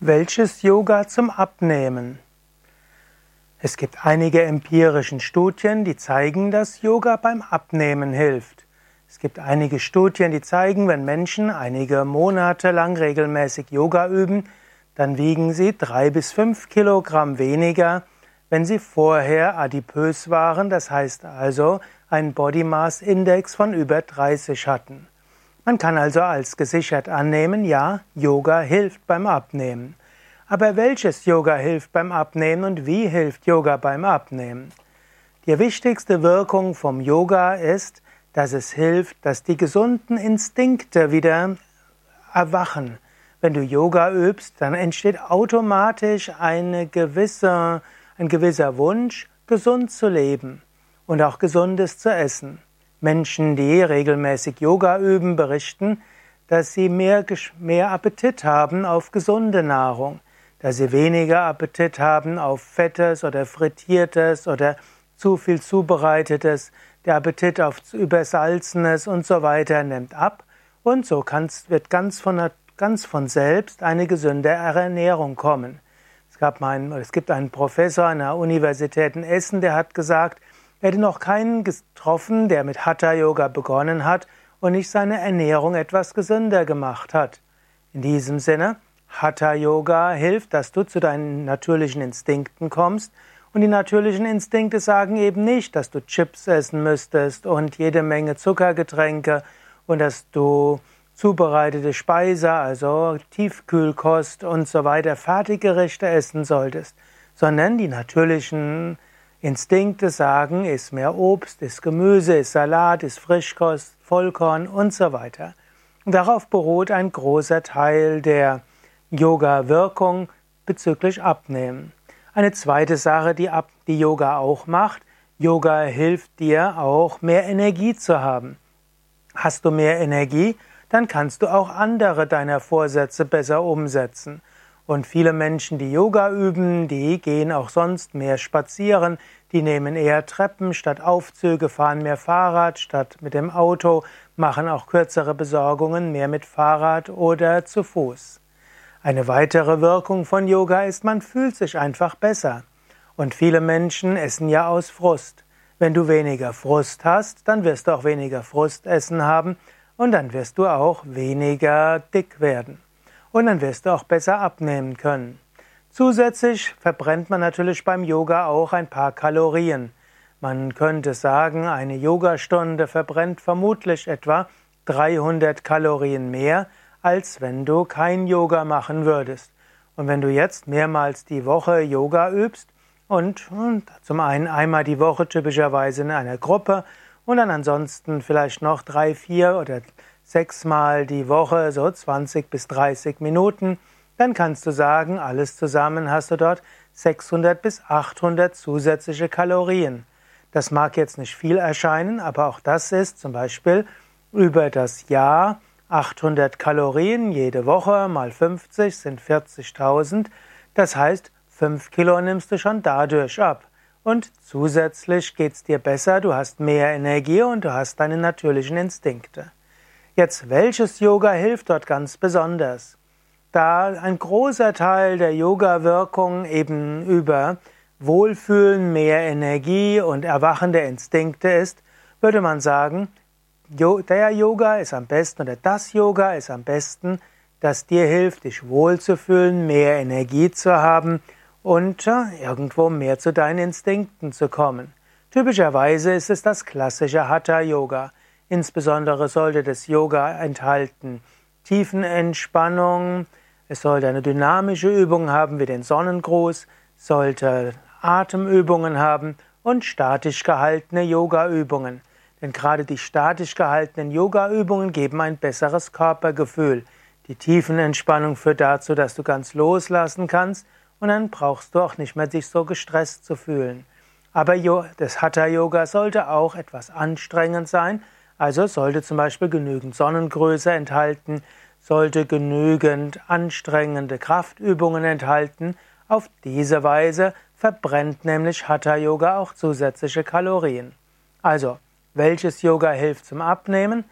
Welches Yoga zum Abnehmen? Es gibt einige empirischen Studien, die zeigen, dass Yoga beim Abnehmen hilft. Es gibt einige Studien, die zeigen, wenn Menschen einige Monate lang regelmäßig Yoga üben, dann wiegen sie drei bis fünf Kilogramm weniger, wenn sie vorher adipös waren, das heißt also einen Body Mass Index von über 30 hatten. Man kann also als gesichert annehmen, ja, Yoga hilft beim Abnehmen. Aber welches Yoga hilft beim Abnehmen und wie hilft Yoga beim Abnehmen? Die wichtigste Wirkung vom Yoga ist, dass es hilft, dass die gesunden Instinkte wieder erwachen. Wenn du Yoga übst, dann entsteht automatisch eine gewisse, ein gewisser Wunsch, gesund zu leben und auch gesundes zu essen. Menschen, die regelmäßig Yoga üben, berichten, dass sie mehr, mehr Appetit haben auf gesunde Nahrung, dass sie weniger Appetit haben auf Fettes oder Frittiertes oder zu viel Zubereitetes, der Appetit auf Übersalzenes und so weiter nimmt ab. Und so wird ganz von, ganz von selbst eine gesündere Ernährung kommen. Es, gab mal es gibt einen Professor an der Universität in Essen, der hat gesagt, er hätte noch keinen getroffen, der mit Hatha Yoga begonnen hat und nicht seine Ernährung etwas gesünder gemacht hat. In diesem Sinne, Hatha Yoga hilft, dass du zu deinen natürlichen Instinkten kommst und die natürlichen Instinkte sagen eben nicht, dass du Chips essen müsstest und jede Menge Zuckergetränke und dass du zubereitete Speise, also Tiefkühlkost und so weiter, Fertiggerichte essen solltest, sondern die natürlichen Instinkte sagen, ist mehr Obst, ist Gemüse, ist Salat, ist Frischkost, Vollkorn und so weiter. Und darauf beruht ein großer Teil der Yoga-Wirkung bezüglich Abnehmen. Eine zweite Sache, die, Ab die Yoga auch macht, Yoga hilft dir auch mehr Energie zu haben. Hast du mehr Energie, dann kannst du auch andere deiner Vorsätze besser umsetzen. Und viele Menschen, die Yoga üben, die gehen auch sonst mehr spazieren, die nehmen eher Treppen statt Aufzüge, fahren mehr Fahrrad statt mit dem Auto, machen auch kürzere Besorgungen mehr mit Fahrrad oder zu Fuß. Eine weitere Wirkung von Yoga ist, man fühlt sich einfach besser. Und viele Menschen essen ja aus Frust. Wenn du weniger Frust hast, dann wirst du auch weniger Frustessen haben und dann wirst du auch weniger dick werden und dann wirst du auch besser abnehmen können. Zusätzlich verbrennt man natürlich beim Yoga auch ein paar Kalorien. Man könnte sagen, eine Yogastunde verbrennt vermutlich etwa 300 Kalorien mehr, als wenn du kein Yoga machen würdest. Und wenn du jetzt mehrmals die Woche Yoga übst und, und zum einen einmal die Woche typischerweise in einer Gruppe und dann ansonsten vielleicht noch drei, vier oder sechsmal die Woche, so 20 bis 30 Minuten, dann kannst du sagen, alles zusammen hast du dort 600 bis 800 zusätzliche Kalorien. Das mag jetzt nicht viel erscheinen, aber auch das ist zum Beispiel über das Jahr 800 Kalorien jede Woche mal 50 sind 40.000. Das heißt, 5 Kilo nimmst du schon dadurch ab. Und zusätzlich geht es dir besser, du hast mehr Energie und du hast deine natürlichen Instinkte. Jetzt, welches Yoga hilft dort ganz besonders? Da ein großer Teil der Yoga-Wirkung eben über Wohlfühlen, mehr Energie und Erwachen der Instinkte ist, würde man sagen, der Yoga ist am besten oder das Yoga ist am besten, das dir hilft, dich wohlzufühlen, mehr Energie zu haben und irgendwo mehr zu deinen Instinkten zu kommen. Typischerweise ist es das klassische Hatha Yoga. Insbesondere sollte das Yoga enthalten Tiefenentspannung, es sollte eine dynamische Übung haben wie den Sonnengruß, sollte Atemübungen haben und statisch gehaltene Yogaübungen. Denn gerade die statisch gehaltenen Yogaübungen geben ein besseres Körpergefühl. Die Tiefenentspannung führt dazu, dass du ganz loslassen kannst und dann brauchst du auch nicht mehr dich so gestresst zu fühlen. Aber das Hatha Yoga sollte auch etwas anstrengend sein, also sollte zum Beispiel genügend Sonnengröße enthalten, sollte genügend anstrengende Kraftübungen enthalten. Auf diese Weise verbrennt nämlich Hatha Yoga auch zusätzliche Kalorien. Also, welches Yoga hilft zum Abnehmen?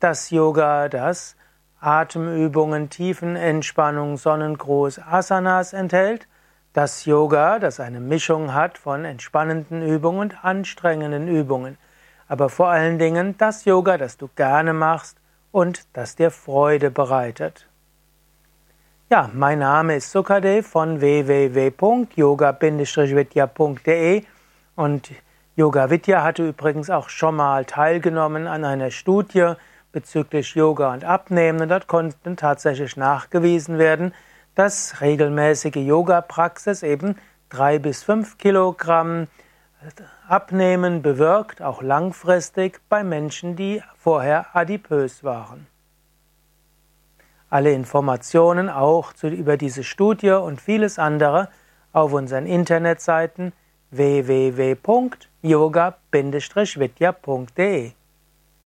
Das Yoga, das Atemübungen, Tiefenentspannung, Sonnengruß, Asanas enthält. Das Yoga, das eine Mischung hat von entspannenden Übungen und anstrengenden Übungen. Aber vor allen Dingen das Yoga, das du gerne machst und das dir Freude bereitet. Ja, mein Name ist Sukadev von www.yoga-vidya.de und Yoga Vidya hatte übrigens auch schon mal teilgenommen an einer Studie bezüglich Yoga und Abnehmen und dort konnte tatsächlich nachgewiesen werden, dass regelmäßige Yoga-Praxis eben drei bis fünf Kilogramm Abnehmen bewirkt, auch langfristig bei Menschen, die vorher adipös waren. Alle Informationen auch zu, über diese Studie und vieles andere auf unseren Internetseiten www.yoga-vidya.de